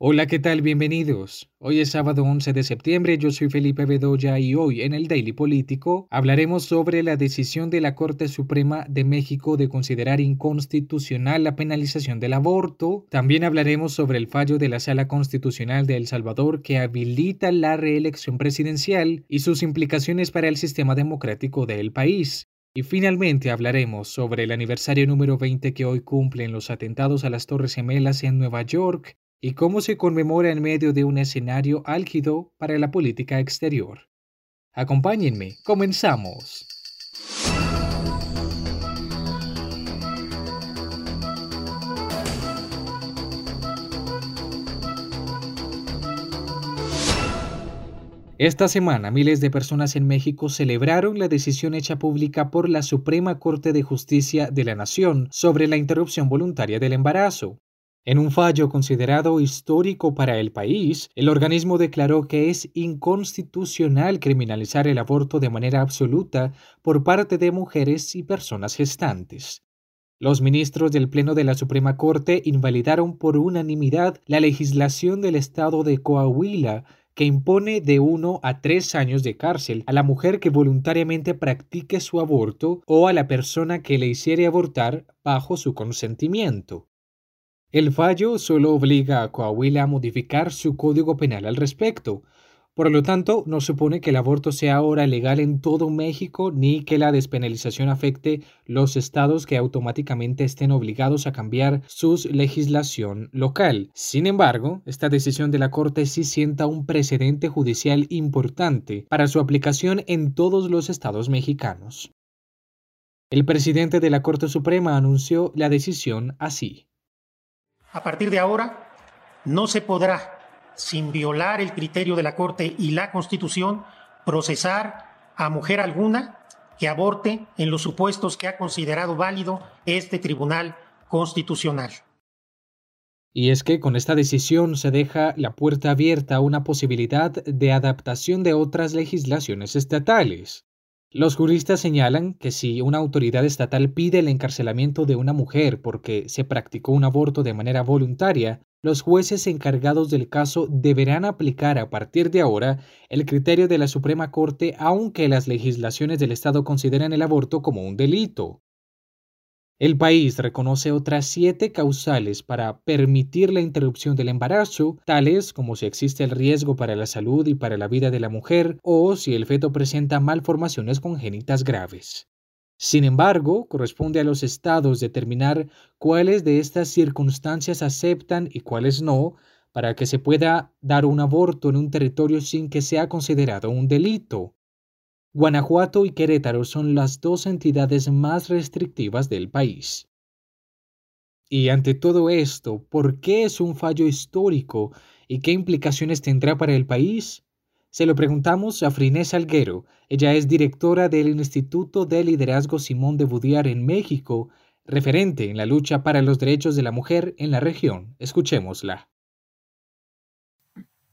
Hola, ¿qué tal? Bienvenidos. Hoy es sábado 11 de septiembre, yo soy Felipe Bedoya y hoy en el Daily Político hablaremos sobre la decisión de la Corte Suprema de México de considerar inconstitucional la penalización del aborto. También hablaremos sobre el fallo de la Sala Constitucional de El Salvador que habilita la reelección presidencial y sus implicaciones para el sistema democrático del país. Y finalmente hablaremos sobre el aniversario número 20 que hoy cumplen los atentados a las Torres Gemelas en Nueva York y cómo se conmemora en medio de un escenario álgido para la política exterior. Acompáñenme, comenzamos. Esta semana miles de personas en México celebraron la decisión hecha pública por la Suprema Corte de Justicia de la Nación sobre la interrupción voluntaria del embarazo. En un fallo considerado histórico para el país, el organismo declaró que es inconstitucional criminalizar el aborto de manera absoluta por parte de mujeres y personas gestantes. Los ministros del Pleno de la Suprema Corte invalidaron por unanimidad la legislación del Estado de Coahuila que impone de uno a tres años de cárcel a la mujer que voluntariamente practique su aborto o a la persona que le hiciere abortar bajo su consentimiento. El fallo solo obliga a Coahuila a modificar su código penal al respecto. Por lo tanto, no supone que el aborto sea ahora legal en todo México ni que la despenalización afecte los estados que automáticamente estén obligados a cambiar su legislación local. Sin embargo, esta decisión de la Corte sí sienta un precedente judicial importante para su aplicación en todos los estados mexicanos. El presidente de la Corte Suprema anunció la decisión así. A partir de ahora, no se podrá, sin violar el criterio de la Corte y la Constitución, procesar a mujer alguna que aborte en los supuestos que ha considerado válido este Tribunal Constitucional. Y es que con esta decisión se deja la puerta abierta a una posibilidad de adaptación de otras legislaciones estatales. Los juristas señalan que si una autoridad estatal pide el encarcelamiento de una mujer porque se practicó un aborto de manera voluntaria, los jueces encargados del caso deberán aplicar a partir de ahora el criterio de la Suprema Corte aunque las legislaciones del Estado consideren el aborto como un delito. El país reconoce otras siete causales para permitir la interrupción del embarazo, tales como si existe el riesgo para la salud y para la vida de la mujer o si el feto presenta malformaciones congénitas graves. Sin embargo, corresponde a los estados determinar cuáles de estas circunstancias aceptan y cuáles no, para que se pueda dar un aborto en un territorio sin que sea considerado un delito. Guanajuato y Querétaro son las dos entidades más restrictivas del país. Y ante todo esto, ¿por qué es un fallo histórico y qué implicaciones tendrá para el país? Se lo preguntamos a Frinés Alguero. Ella es directora del Instituto de Liderazgo Simón de Budiar en México, referente en la lucha para los derechos de la mujer en la región. Escuchémosla.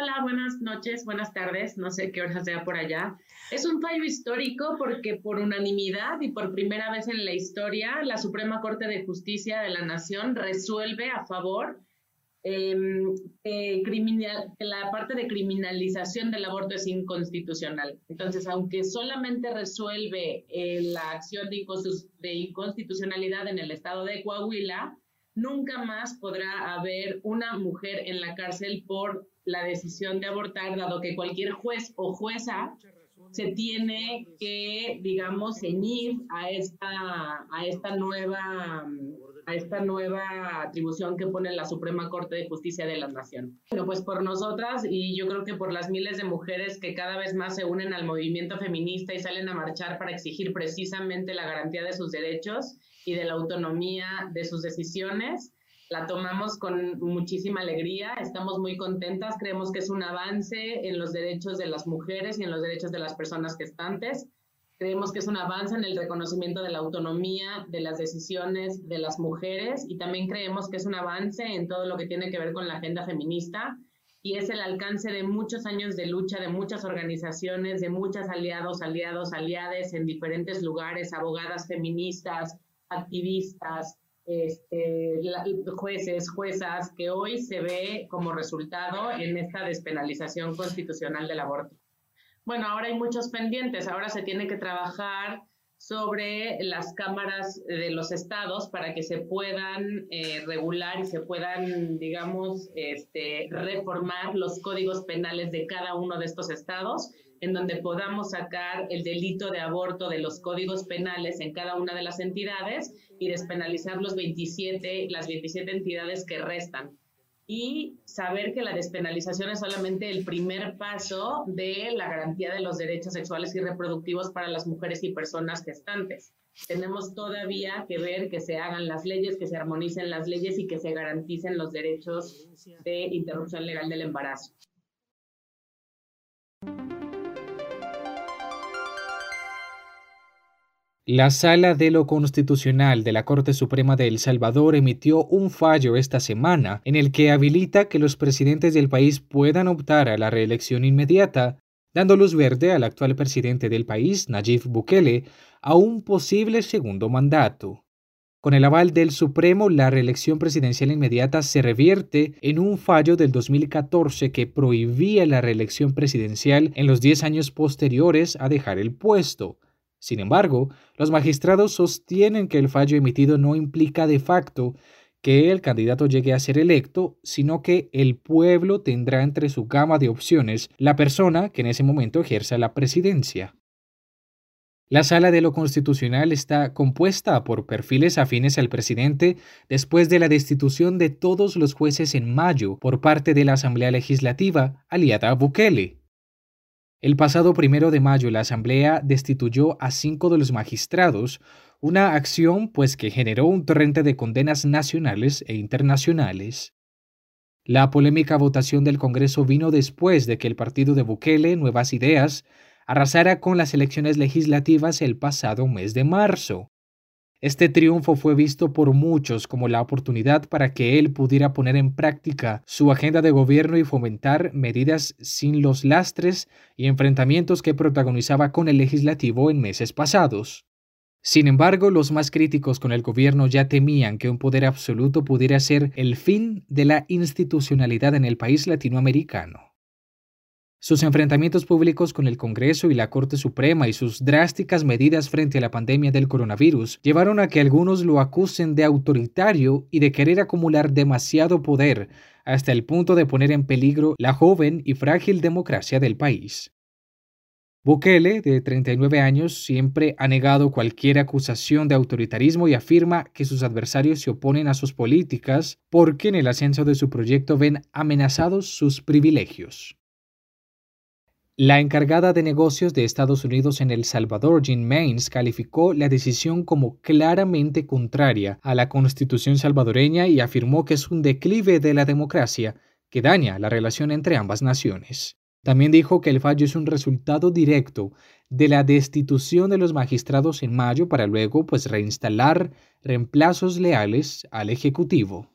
Hola, buenas noches, buenas tardes, no sé qué hora sea por allá. Es un fallo histórico porque por unanimidad y por primera vez en la historia, la Suprema Corte de Justicia de la Nación resuelve a favor em, que, la parte de criminalización del aborto es inconstitucional. Entonces, aunque solamente resuelve eh, la acción de inconstitucionalidad en el estado de Coahuila, nunca más podrá haber una mujer en la cárcel por la decisión de abortar, dado que cualquier juez o jueza se tiene que, digamos, ceñir a esta, a esta nueva a esta nueva atribución que pone la Suprema Corte de Justicia de la Nación. Bueno, pues por nosotras y yo creo que por las miles de mujeres que cada vez más se unen al movimiento feminista y salen a marchar para exigir precisamente la garantía de sus derechos y de la autonomía de sus decisiones, la tomamos con muchísima alegría, estamos muy contentas, creemos que es un avance en los derechos de las mujeres y en los derechos de las personas gestantes. Creemos que es un avance en el reconocimiento de la autonomía de las decisiones de las mujeres y también creemos que es un avance en todo lo que tiene que ver con la agenda feminista y es el alcance de muchos años de lucha de muchas organizaciones, de muchos aliados, aliados, aliades en diferentes lugares, abogadas feministas, activistas, este, jueces, juezas, que hoy se ve como resultado en esta despenalización constitucional del aborto. Bueno, ahora hay muchos pendientes, ahora se tiene que trabajar sobre las cámaras de los estados para que se puedan eh, regular y se puedan, digamos, este, reformar los códigos penales de cada uno de estos estados, en donde podamos sacar el delito de aborto de los códigos penales en cada una de las entidades y despenalizar los 27, las 27 entidades que restan y saber que la despenalización es solamente el primer paso de la garantía de los derechos sexuales y reproductivos para las mujeres y personas gestantes. Tenemos todavía que ver que se hagan las leyes, que se armonicen las leyes y que se garanticen los derechos de interrupción legal del embarazo. La Sala de lo Constitucional de la Corte Suprema de El Salvador emitió un fallo esta semana en el que habilita que los presidentes del país puedan optar a la reelección inmediata, dando luz verde al actual presidente del país, Nayib Bukele, a un posible segundo mandato. Con el aval del Supremo, la reelección presidencial inmediata se revierte en un fallo del 2014 que prohibía la reelección presidencial en los 10 años posteriores a dejar el puesto sin embargo, los magistrados sostienen que el fallo emitido no implica de facto que el candidato llegue a ser electo, sino que el pueblo tendrá entre su gama de opciones la persona que en ese momento ejerza la presidencia. La sala de lo constitucional está compuesta por perfiles afines al presidente después de la destitución de todos los jueces en mayo por parte de la Asamblea Legislativa aliada a Bukele. El pasado primero de mayo la Asamblea destituyó a cinco de los magistrados, una acción pues que generó un torrente de condenas nacionales e internacionales. La polémica votación del Congreso vino después de que el partido de Bukele, Nuevas Ideas, arrasara con las elecciones legislativas el pasado mes de marzo. Este triunfo fue visto por muchos como la oportunidad para que él pudiera poner en práctica su agenda de gobierno y fomentar medidas sin los lastres y enfrentamientos que protagonizaba con el legislativo en meses pasados. Sin embargo, los más críticos con el gobierno ya temían que un poder absoluto pudiera ser el fin de la institucionalidad en el país latinoamericano. Sus enfrentamientos públicos con el Congreso y la Corte Suprema y sus drásticas medidas frente a la pandemia del coronavirus llevaron a que algunos lo acusen de autoritario y de querer acumular demasiado poder hasta el punto de poner en peligro la joven y frágil democracia del país. Bukele, de 39 años, siempre ha negado cualquier acusación de autoritarismo y afirma que sus adversarios se oponen a sus políticas porque en el ascenso de su proyecto ven amenazados sus privilegios. La encargada de negocios de Estados Unidos en El Salvador, Jean Mains, calificó la decisión como claramente contraria a la constitución salvadoreña y afirmó que es un declive de la democracia que daña la relación entre ambas naciones. También dijo que el fallo es un resultado directo de la destitución de los magistrados en mayo para luego pues reinstalar reemplazos leales al Ejecutivo.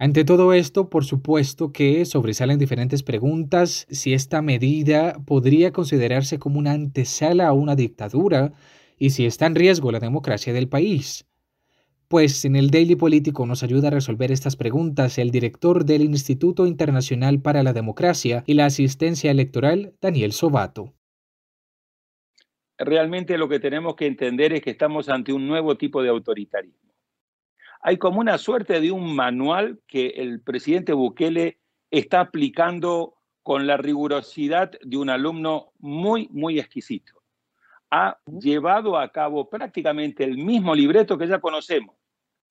Ante todo esto, por supuesto que sobresalen diferentes preguntas si esta medida podría considerarse como una antesala a una dictadura y si está en riesgo la democracia del país. Pues en el Daily Político nos ayuda a resolver estas preguntas el director del Instituto Internacional para la Democracia y la Asistencia Electoral, Daniel Sobato. Realmente lo que tenemos que entender es que estamos ante un nuevo tipo de autoritarismo hay como una suerte de un manual que el presidente Bukele está aplicando con la rigurosidad de un alumno muy, muy exquisito. Ha llevado a cabo prácticamente el mismo libreto que ya conocemos,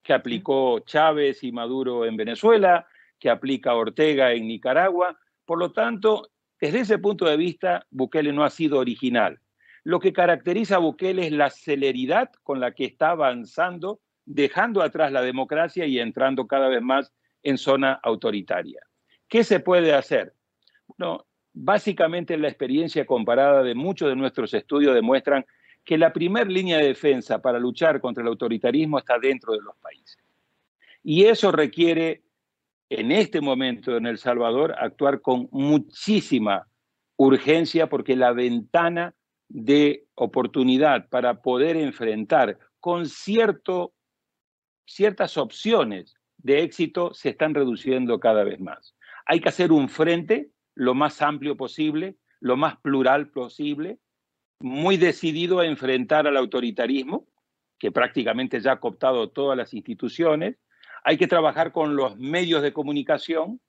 que aplicó Chávez y Maduro en Venezuela, que aplica Ortega en Nicaragua. Por lo tanto, desde ese punto de vista, Bukele no ha sido original. Lo que caracteriza a Bukele es la celeridad con la que está avanzando dejando atrás la democracia y entrando cada vez más en zona autoritaria. ¿Qué se puede hacer? Básicamente la experiencia comparada de muchos de nuestros estudios demuestran que la primera línea de defensa para luchar contra el autoritarismo está dentro de los países. Y eso requiere, en este momento en El Salvador, actuar con muchísima urgencia porque la ventana de oportunidad para poder enfrentar con cierto, ciertas opciones de éxito se están reduciendo cada vez más. Hay que hacer un frente lo más amplio posible, lo más plural posible, muy decidido a enfrentar al autoritarismo, que prácticamente ya ha cooptado todas las instituciones. Hay que trabajar con los medios de comunicación,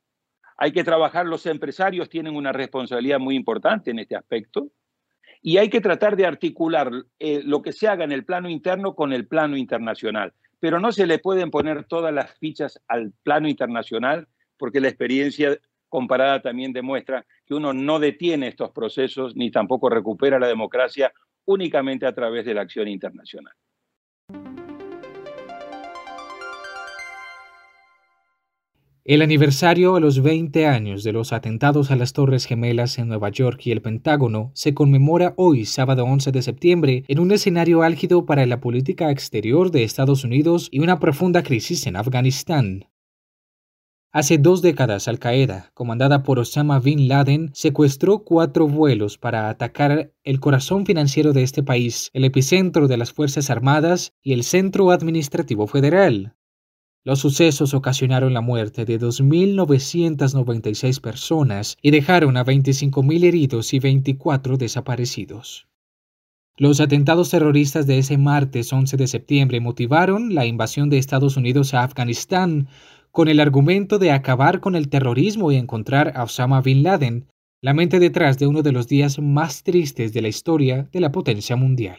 hay que trabajar, los empresarios tienen una responsabilidad muy importante en este aspecto, y hay que tratar de articular eh, lo que se haga en el plano interno con el plano internacional. Pero no se le pueden poner todas las fichas al plano internacional, porque la experiencia comparada también demuestra que uno no detiene estos procesos ni tampoco recupera la democracia únicamente a través de la acción internacional. El aniversario a los 20 años de los atentados a las Torres Gemelas en Nueva York y el Pentágono se conmemora hoy, sábado 11 de septiembre, en un escenario álgido para la política exterior de Estados Unidos y una profunda crisis en Afganistán. Hace dos décadas, Al Qaeda, comandada por Osama Bin Laden, secuestró cuatro vuelos para atacar el corazón financiero de este país, el epicentro de las Fuerzas Armadas y el centro administrativo federal. Los sucesos ocasionaron la muerte de 2.996 personas y dejaron a 25.000 heridos y 24 desaparecidos. Los atentados terroristas de ese martes 11 de septiembre motivaron la invasión de Estados Unidos a Afganistán con el argumento de acabar con el terrorismo y encontrar a Osama Bin Laden, la mente detrás de uno de los días más tristes de la historia de la potencia mundial.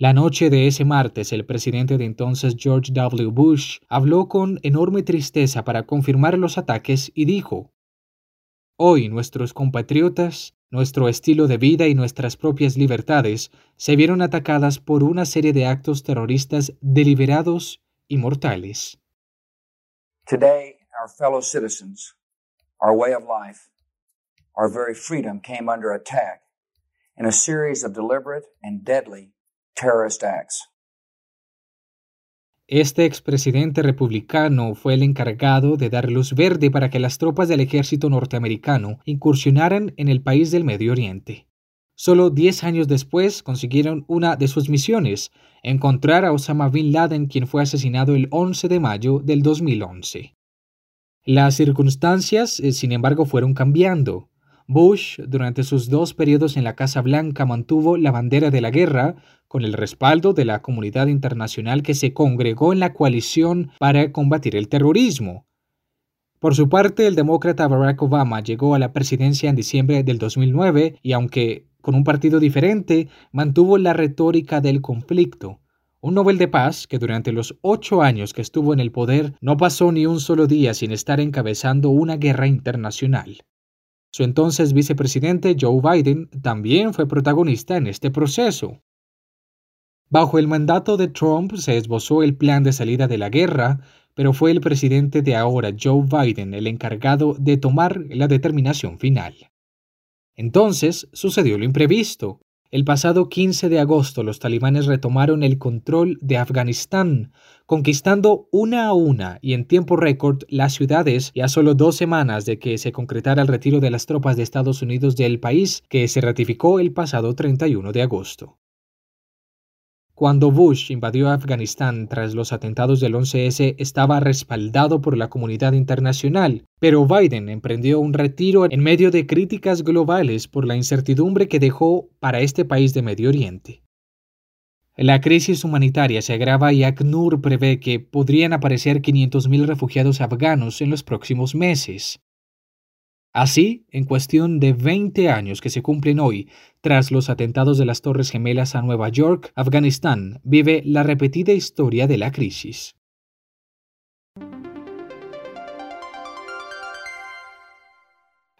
La noche de ese martes, el presidente de entonces George W. Bush habló con enorme tristeza para confirmar los ataques y dijo, Hoy nuestros compatriotas, nuestro estilo de vida y nuestras propias libertades se vieron atacadas por una serie de actos terroristas deliberados y mortales. Today, our fellow citizens, our way of life, our very freedom came under attack in a series of deliberate and deadly terrorist acts. Este expresidente republicano fue el encargado de dar luz verde para que las tropas del ejército norteamericano incursionaran en el país del Medio Oriente. Solo 10 años después consiguieron una de sus misiones, encontrar a Osama Bin Laden, quien fue asesinado el 11 de mayo del 2011. Las circunstancias, eh, sin embargo, fueron cambiando. Bush, durante sus dos periodos en la Casa Blanca, mantuvo la bandera de la guerra con el respaldo de la comunidad internacional que se congregó en la coalición para combatir el terrorismo. Por su parte, el demócrata Barack Obama llegó a la presidencia en diciembre del 2009 y aunque con un partido diferente, mantuvo la retórica del conflicto. Un Nobel de Paz que durante los ocho años que estuvo en el poder no pasó ni un solo día sin estar encabezando una guerra internacional. Su entonces vicepresidente Joe Biden también fue protagonista en este proceso. Bajo el mandato de Trump se esbozó el plan de salida de la guerra, pero fue el presidente de ahora, Joe Biden, el encargado de tomar la determinación final. Entonces sucedió lo imprevisto. El pasado 15 de agosto los talibanes retomaron el control de Afganistán, conquistando una a una y en tiempo récord las ciudades y a solo dos semanas de que se concretara el retiro de las tropas de Estados Unidos del país que se ratificó el pasado 31 de agosto. Cuando Bush invadió Afganistán tras los atentados del 11S estaba respaldado por la comunidad internacional, pero Biden emprendió un retiro en medio de críticas globales por la incertidumbre que dejó para este país de Medio Oriente. La crisis humanitaria se agrava y ACNUR prevé que podrían aparecer 500.000 refugiados afganos en los próximos meses. Así, en cuestión de 20 años que se cumplen hoy, tras los atentados de las Torres Gemelas a Nueva York, Afganistán vive la repetida historia de la crisis.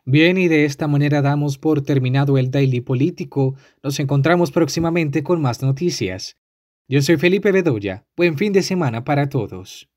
Bien, y de esta manera damos por terminado el Daily Político. Nos encontramos próximamente con más noticias. Yo soy Felipe Bedoya. Buen fin de semana para todos.